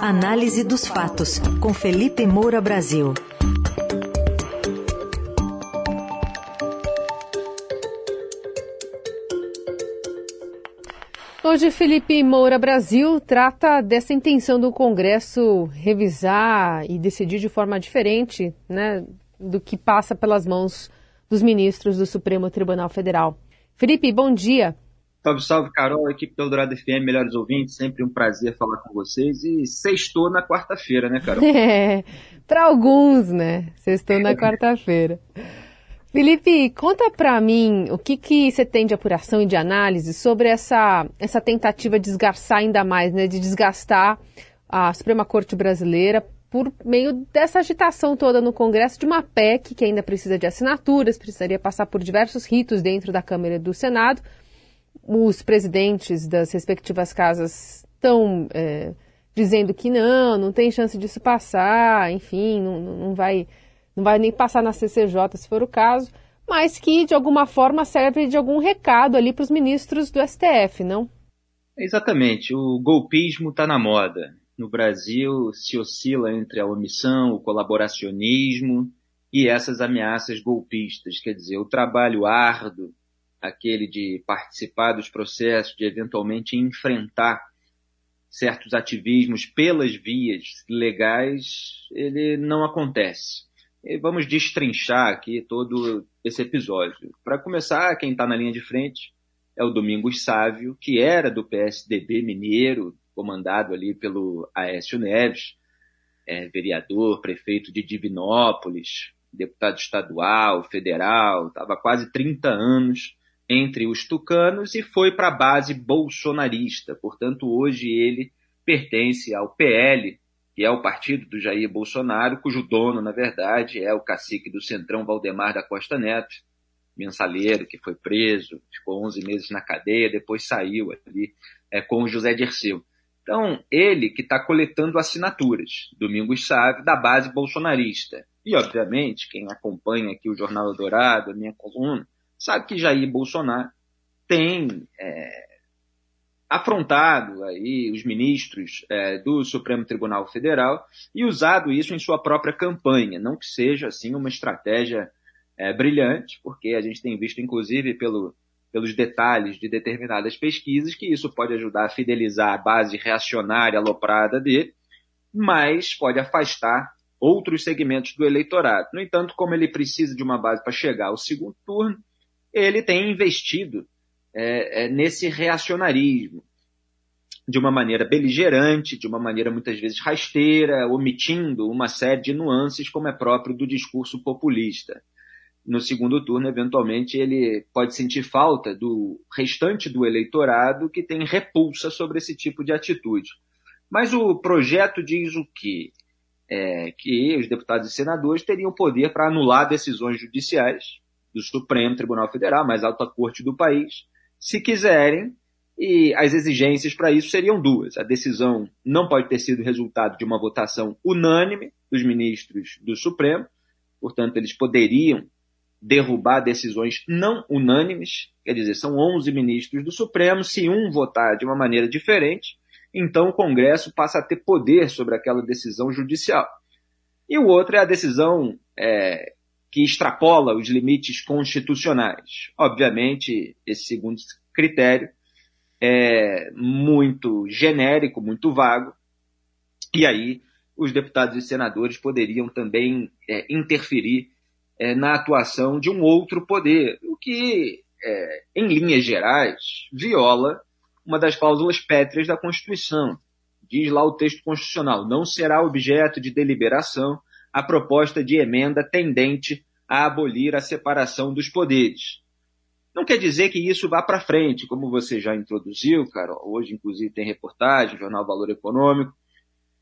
Análise dos fatos, com Felipe Moura Brasil. Hoje, Felipe Moura Brasil trata dessa intenção do Congresso revisar e decidir de forma diferente né, do que passa pelas mãos dos ministros do Supremo Tribunal Federal. Felipe, bom dia. Salve, salve, Carol, equipe do Eldorado FM, melhores ouvintes, sempre um prazer falar com vocês. E sextou na quarta-feira, né, Carol? É, para alguns, né? Sextou na quarta-feira. Felipe, conta para mim o que, que você tem de apuração e de análise sobre essa, essa tentativa de desgastar ainda mais, né, de desgastar a Suprema Corte Brasileira por meio dessa agitação toda no Congresso de uma PEC que ainda precisa de assinaturas, precisaria passar por diversos ritos dentro da Câmara e do Senado. Os presidentes das respectivas casas estão é, dizendo que não, não tem chance disso passar, enfim, não, não vai não vai nem passar na CCJ se for o caso, mas que de alguma forma serve de algum recado ali para os ministros do STF, não? Exatamente. O golpismo está na moda. No Brasil se oscila entre a omissão, o colaboracionismo e essas ameaças golpistas. Quer dizer, o trabalho árduo, aquele de participar dos processos, de eventualmente enfrentar certos ativismos pelas vias legais, ele não acontece. E vamos destrinchar aqui todo esse episódio. Para começar, quem está na linha de frente é o Domingos Sávio, que era do PSDB mineiro, comandado ali pelo Aécio Neves, é, vereador, prefeito de Divinópolis, deputado estadual, federal, estava quase 30 anos entre os tucanos e foi para a base bolsonarista. Portanto, hoje ele pertence ao PL, que é o partido do Jair Bolsonaro, cujo dono, na verdade, é o cacique do Centrão Valdemar da Costa Neto, mensaleiro que foi preso, ficou 11 meses na cadeia, depois saiu ali é, com o José Dirceu. Então, ele que está coletando assinaturas, Domingos Sávio, da base bolsonarista. E, obviamente, quem acompanha aqui o Jornal Dourado, a minha coluna, sabe que Jair Bolsonaro tem é, afrontado aí os ministros é, do Supremo Tribunal Federal e usado isso em sua própria campanha. Não que seja assim uma estratégia é, brilhante, porque a gente tem visto, inclusive, pelo, pelos detalhes de determinadas pesquisas, que isso pode ajudar a fidelizar a base reacionária aloprada dele, mas pode afastar outros segmentos do eleitorado. No entanto, como ele precisa de uma base para chegar ao segundo turno, ele tem investido é, é, nesse reacionarismo de uma maneira beligerante, de uma maneira muitas vezes rasteira, omitindo uma série de nuances, como é próprio do discurso populista. No segundo turno, eventualmente, ele pode sentir falta do restante do eleitorado que tem repulsa sobre esse tipo de atitude. Mas o projeto diz o quê? É, que os deputados e senadores teriam poder para anular decisões judiciais do Supremo Tribunal Federal, mais alta corte do país, se quiserem, e as exigências para isso seriam duas. A decisão não pode ter sido resultado de uma votação unânime dos ministros do Supremo, portanto, eles poderiam derrubar decisões não unânimes, quer dizer, são 11 ministros do Supremo, se um votar de uma maneira diferente, então o Congresso passa a ter poder sobre aquela decisão judicial. E o outro é a decisão é, que extrapola os limites constitucionais. Obviamente, esse segundo critério é muito genérico, muito vago, e aí os deputados e senadores poderiam também é, interferir é, na atuação de um outro poder, o que, é, em linhas gerais, viola uma das cláusulas pétreas da Constituição. Diz lá o texto constitucional: não será objeto de deliberação a proposta de emenda tendente a abolir a separação dos poderes. Não quer dizer que isso vá para frente, como você já introduziu, Carol. Hoje, inclusive, tem reportagem, Jornal Valor Econômico,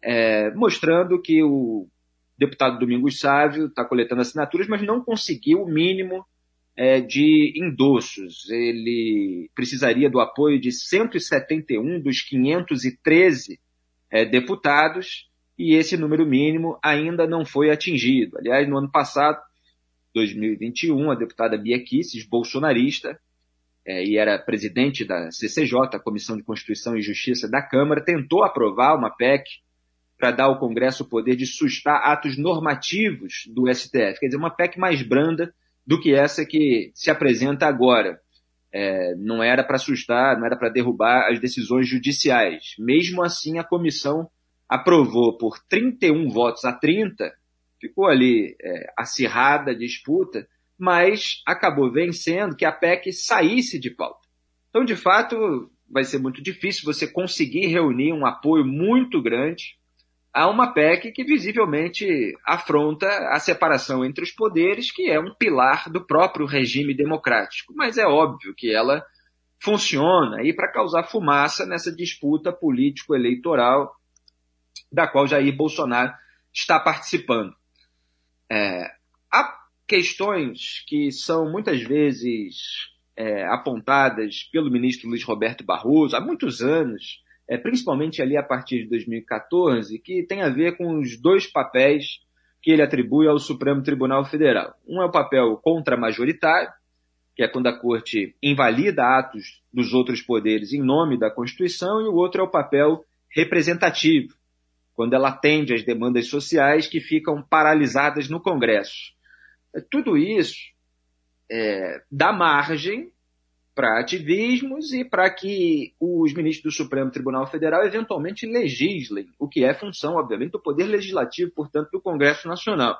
é, mostrando que o deputado Domingos Sávio está coletando assinaturas, mas não conseguiu o mínimo é, de endossos. Ele precisaria do apoio de 171 dos 513 é, deputados e esse número mínimo ainda não foi atingido. Aliás, no ano passado, 2021, a deputada Bia Kicis, bolsonarista, é, e era presidente da CCJ, Comissão de Constituição e Justiça da Câmara, tentou aprovar uma PEC para dar ao Congresso o poder de sustar atos normativos do STF. Quer dizer, uma PEC mais branda do que essa que se apresenta agora. É, não era para assustar, não era para derrubar as decisões judiciais. Mesmo assim, a comissão aprovou por 31 votos a 30, ficou ali é, acirrada a disputa, mas acabou vencendo que a PEC saísse de pauta. Então, de fato, vai ser muito difícil você conseguir reunir um apoio muito grande a uma PEC que visivelmente afronta a separação entre os poderes, que é um pilar do próprio regime democrático. Mas é óbvio que ela funciona aí para causar fumaça nessa disputa político-eleitoral da qual Jair Bolsonaro está participando. É, há questões que são muitas vezes é, apontadas pelo ministro Luiz Roberto Barroso há muitos anos, é, principalmente ali a partir de 2014, que tem a ver com os dois papéis que ele atribui ao Supremo Tribunal Federal. Um é o papel contra-majoritário, que é quando a Corte invalida atos dos outros poderes em nome da Constituição, e o outro é o papel representativo, quando ela atende às demandas sociais que ficam paralisadas no Congresso. Tudo isso é, dá margem para ativismos e para que os ministros do Supremo Tribunal Federal eventualmente legislem, o que é função, obviamente, do Poder Legislativo, portanto, do Congresso Nacional.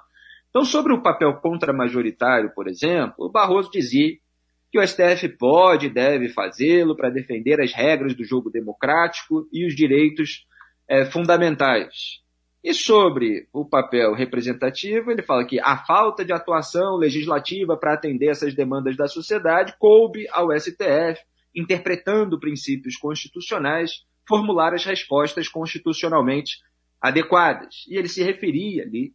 Então, sobre o papel contramajoritário, por exemplo, o Barroso dizia que o STF pode e deve fazê-lo para defender as regras do jogo democrático e os direitos é, fundamentais. E sobre o papel representativo, ele fala que a falta de atuação legislativa para atender essas demandas da sociedade coube ao STF, interpretando princípios constitucionais, formular as respostas constitucionalmente adequadas. E ele se referia ali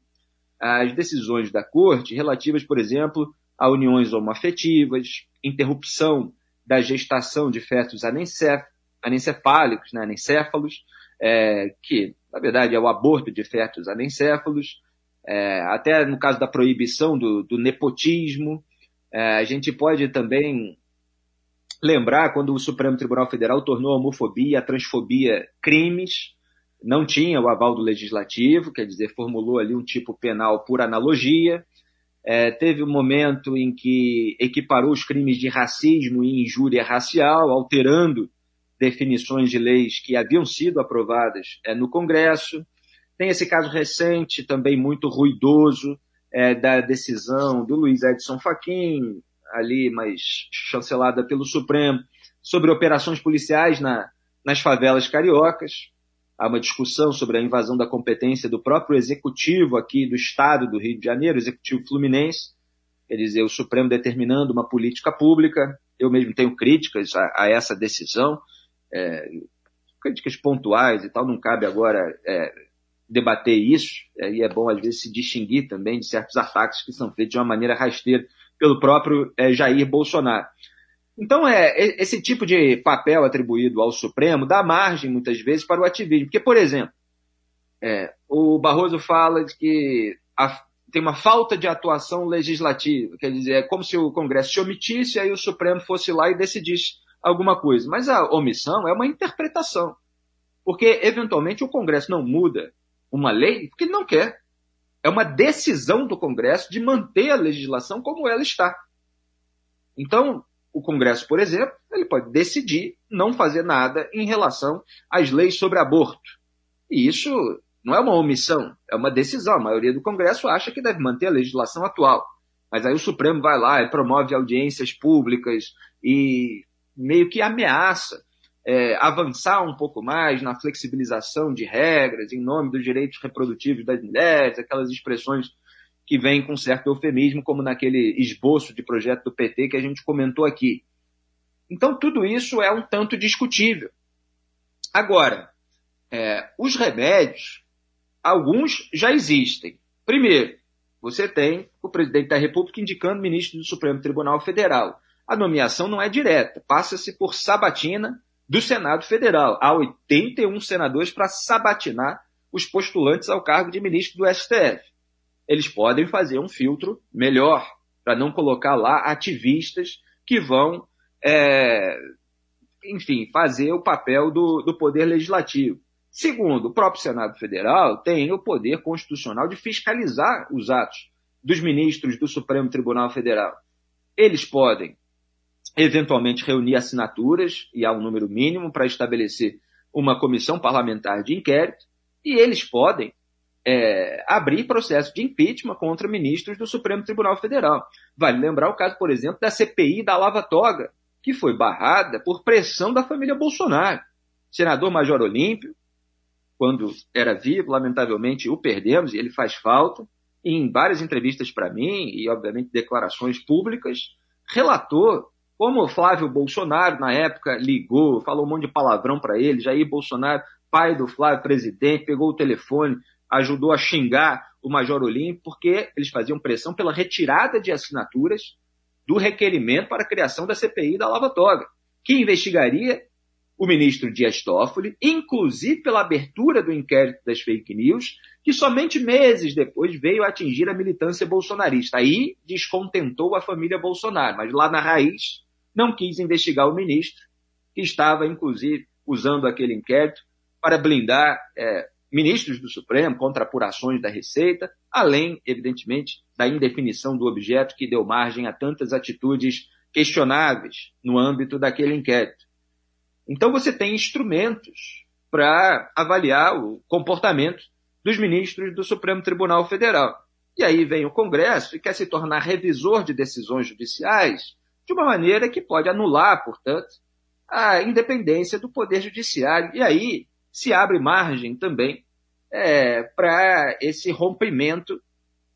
às decisões da Corte relativas, por exemplo, a uniões homoafetivas, interrupção da gestação de fetos anencefálicos, né, anencéfalos, é, que na verdade é o aborto de fetos anencéfalos, é, até no caso da proibição do, do nepotismo. É, a gente pode também lembrar quando o Supremo Tribunal Federal tornou a homofobia e a transfobia crimes, não tinha o aval do legislativo, quer dizer, formulou ali um tipo penal por analogia. É, teve um momento em que equiparou os crimes de racismo e injúria racial, alterando definições de leis que haviam sido aprovadas é, no Congresso. Tem esse caso recente, também muito ruidoso, é, da decisão do Luiz Edson Fachin, ali, mas chancelada pelo Supremo, sobre operações policiais na, nas favelas cariocas. Há uma discussão sobre a invasão da competência do próprio executivo aqui do Estado do Rio de Janeiro, executivo fluminense, quer dizer, o Supremo determinando uma política pública. Eu mesmo tenho críticas a, a essa decisão é, críticas pontuais e tal, não cabe agora é, debater isso, é, e é bom às vezes se distinguir também de certos ataques que são feitos de uma maneira rasteira pelo próprio é, Jair Bolsonaro. Então, é, esse tipo de papel atribuído ao Supremo dá margem, muitas vezes, para o ativismo. Porque, por exemplo, é, o Barroso fala que a, tem uma falta de atuação legislativa, quer dizer, é como se o Congresso se omitisse e aí o Supremo fosse lá e decidisse alguma coisa. Mas a omissão é uma interpretação. Porque, eventualmente, o Congresso não muda uma lei porque ele não quer. É uma decisão do Congresso de manter a legislação como ela está. Então, o Congresso, por exemplo, ele pode decidir não fazer nada em relação às leis sobre aborto. E isso não é uma omissão, é uma decisão. A maioria do Congresso acha que deve manter a legislação atual. Mas aí o Supremo vai lá e promove audiências públicas e meio que ameaça é, avançar um pouco mais na flexibilização de regras em nome dos direitos reprodutivos das mulheres, aquelas expressões que vêm com certo eufemismo, como naquele esboço de projeto do PT que a gente comentou aqui. Então, tudo isso é um tanto discutível. Agora, é, os remédios, alguns já existem. Primeiro, você tem o presidente da República indicando ministro do Supremo Tribunal Federal a nomeação não é direta, passa-se por sabatina do Senado Federal. Há 81 senadores para sabatinar os postulantes ao cargo de ministro do STF. Eles podem fazer um filtro melhor, para não colocar lá ativistas que vão, é, enfim, fazer o papel do, do Poder Legislativo. Segundo, o próprio Senado Federal tem o poder constitucional de fiscalizar os atos dos ministros do Supremo Tribunal Federal. Eles podem, eventualmente, reunir assinaturas, e há um número mínimo para estabelecer uma comissão parlamentar de inquérito, e eles podem é, abrir processo de impeachment contra ministros do Supremo Tribunal Federal. Vale lembrar o caso, por exemplo, da CPI da Lava Toga, que foi barrada por pressão da família Bolsonaro. Senador Major Olímpio, quando era vivo, lamentavelmente o perdemos, e ele faz falta, em várias entrevistas para mim, e obviamente declarações públicas, relatou como Flávio Bolsonaro, na época, ligou, falou um monte de palavrão para ele, Jair Bolsonaro, pai do Flávio, presidente, pegou o telefone, ajudou a xingar o Major Olímpio, porque eles faziam pressão pela retirada de assinaturas do requerimento para a criação da CPI da Lava Toga, que investigaria o ministro Dias Toffoli, inclusive pela abertura do inquérito das fake news, que somente meses depois veio atingir a militância bolsonarista. Aí descontentou a família Bolsonaro, mas lá na raiz não quis investigar o ministro, que estava, inclusive, usando aquele inquérito para blindar é, ministros do Supremo contra apurações da Receita, além, evidentemente, da indefinição do objeto que deu margem a tantas atitudes questionáveis no âmbito daquele inquérito. Então você tem instrumentos para avaliar o comportamento dos ministros do Supremo Tribunal Federal. E aí vem o Congresso e quer se tornar revisor de decisões judiciais de uma maneira que pode anular, portanto, a independência do Poder Judiciário. E aí se abre margem também é, para esse rompimento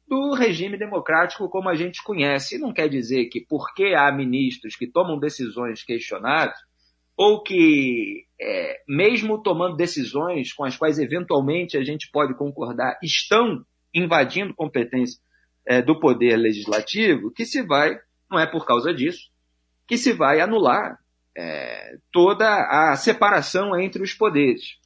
do regime democrático como a gente conhece. E não quer dizer que porque há ministros que tomam decisões questionadas, ou que, é, mesmo tomando decisões com as quais eventualmente a gente pode concordar, estão invadindo competência é, do poder legislativo, que se vai, não é por causa disso, que se vai anular é, toda a separação entre os poderes.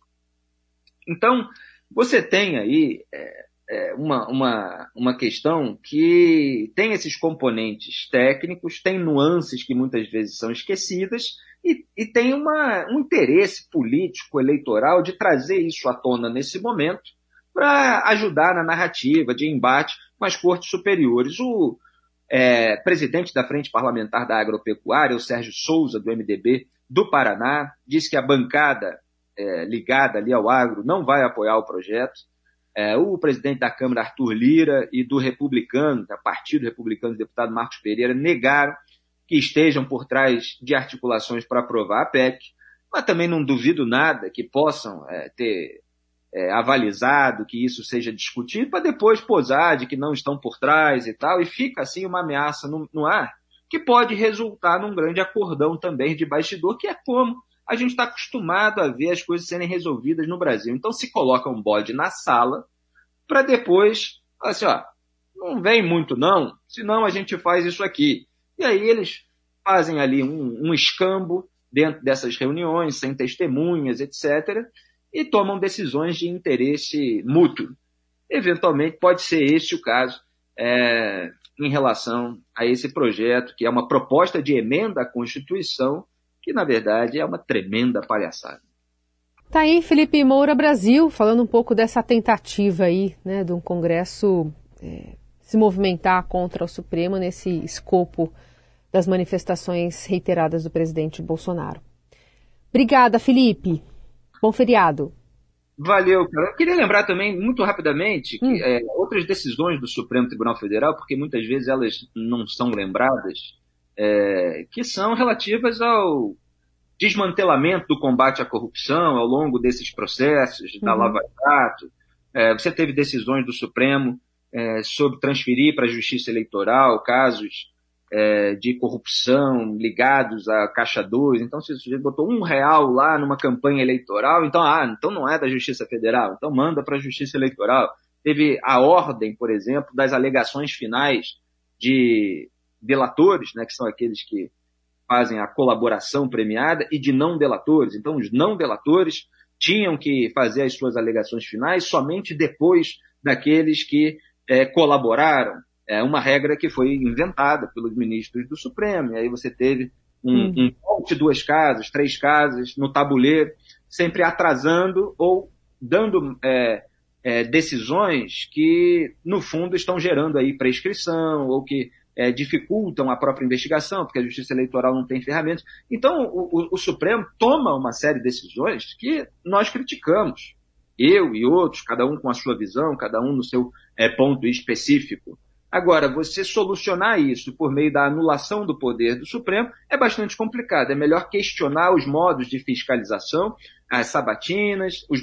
Então, você tem aí é, é, uma, uma, uma questão que tem esses componentes técnicos, tem nuances que muitas vezes são esquecidas, e, e tem uma, um interesse político, eleitoral, de trazer isso à tona nesse momento, para ajudar na narrativa de embate com as cortes superiores. O é, presidente da Frente Parlamentar da Agropecuária, o Sérgio Souza, do MDB do Paraná, disse que a bancada é, ligada ali ao agro não vai apoiar o projeto. É, o presidente da Câmara, Arthur Lira, e do Republicano, da Partido Republicano, o deputado Marcos Pereira, negaram que estejam por trás de articulações para aprovar a PEC, mas também não duvido nada que possam é, ter é, avalizado que isso seja discutido, para depois posar de que não estão por trás e tal, e fica assim uma ameaça no, no ar, que pode resultar num grande acordão também de bastidor, que é como a gente está acostumado a ver as coisas serem resolvidas no Brasil. Então se coloca um bode na sala para depois, assim, ó, não vem muito não, senão a gente faz isso aqui. E aí eles fazem ali um, um escambo dentro dessas reuniões, sem testemunhas, etc., e tomam decisões de interesse mútuo. Eventualmente pode ser este o caso é, em relação a esse projeto, que é uma proposta de emenda à Constituição que na verdade é uma tremenda palhaçada. Tá aí Felipe Moura Brasil falando um pouco dessa tentativa aí, né, de um Congresso é, se movimentar contra o Supremo nesse escopo das manifestações reiteradas do presidente Bolsonaro. Obrigada, Felipe. Bom feriado. Valeu, cara. Eu queria lembrar também, muito rapidamente, hum. que, é, outras decisões do Supremo Tribunal Federal, porque muitas vezes elas não são lembradas, é, que são relativas ao desmantelamento do combate à corrupção ao longo desses processos da uhum. Lava Jato. É, você teve decisões do Supremo é, sobre transferir para a Justiça Eleitoral casos é, de corrupção ligados a Caixa 2. Então, se o sujeito botou um real lá numa campanha eleitoral, então, ah, então não é da Justiça Federal, então manda para a Justiça Eleitoral. Teve a ordem, por exemplo, das alegações finais de delatores, né, que são aqueles que fazem a colaboração premiada, e de não delatores. Então, os não delatores tinham que fazer as suas alegações finais somente depois daqueles que é, colaboraram. É uma regra que foi inventada pelos ministros do Supremo. E aí você teve um, hum. um duas casas, três casas no tabuleiro, sempre atrasando ou dando é, é, decisões que, no fundo, estão gerando aí prescrição ou que é, dificultam a própria investigação, porque a justiça eleitoral não tem ferramentas. Então, o, o, o, Supremo toma uma série de decisões que nós criticamos. Eu e outros, cada um com a sua visão, cada um no seu é, ponto específico. Agora, você solucionar isso por meio da anulação do poder do Supremo é bastante complicado. É melhor questionar os modos de fiscalização, as sabatinas, os,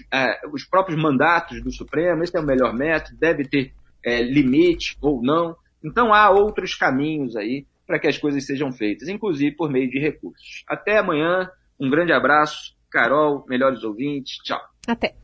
os próprios mandatos do Supremo. Esse é o melhor método, deve ter é, limite ou não. Então há outros caminhos aí para que as coisas sejam feitas, inclusive por meio de recursos. Até amanhã, um grande abraço, Carol, melhores ouvintes, tchau. Até.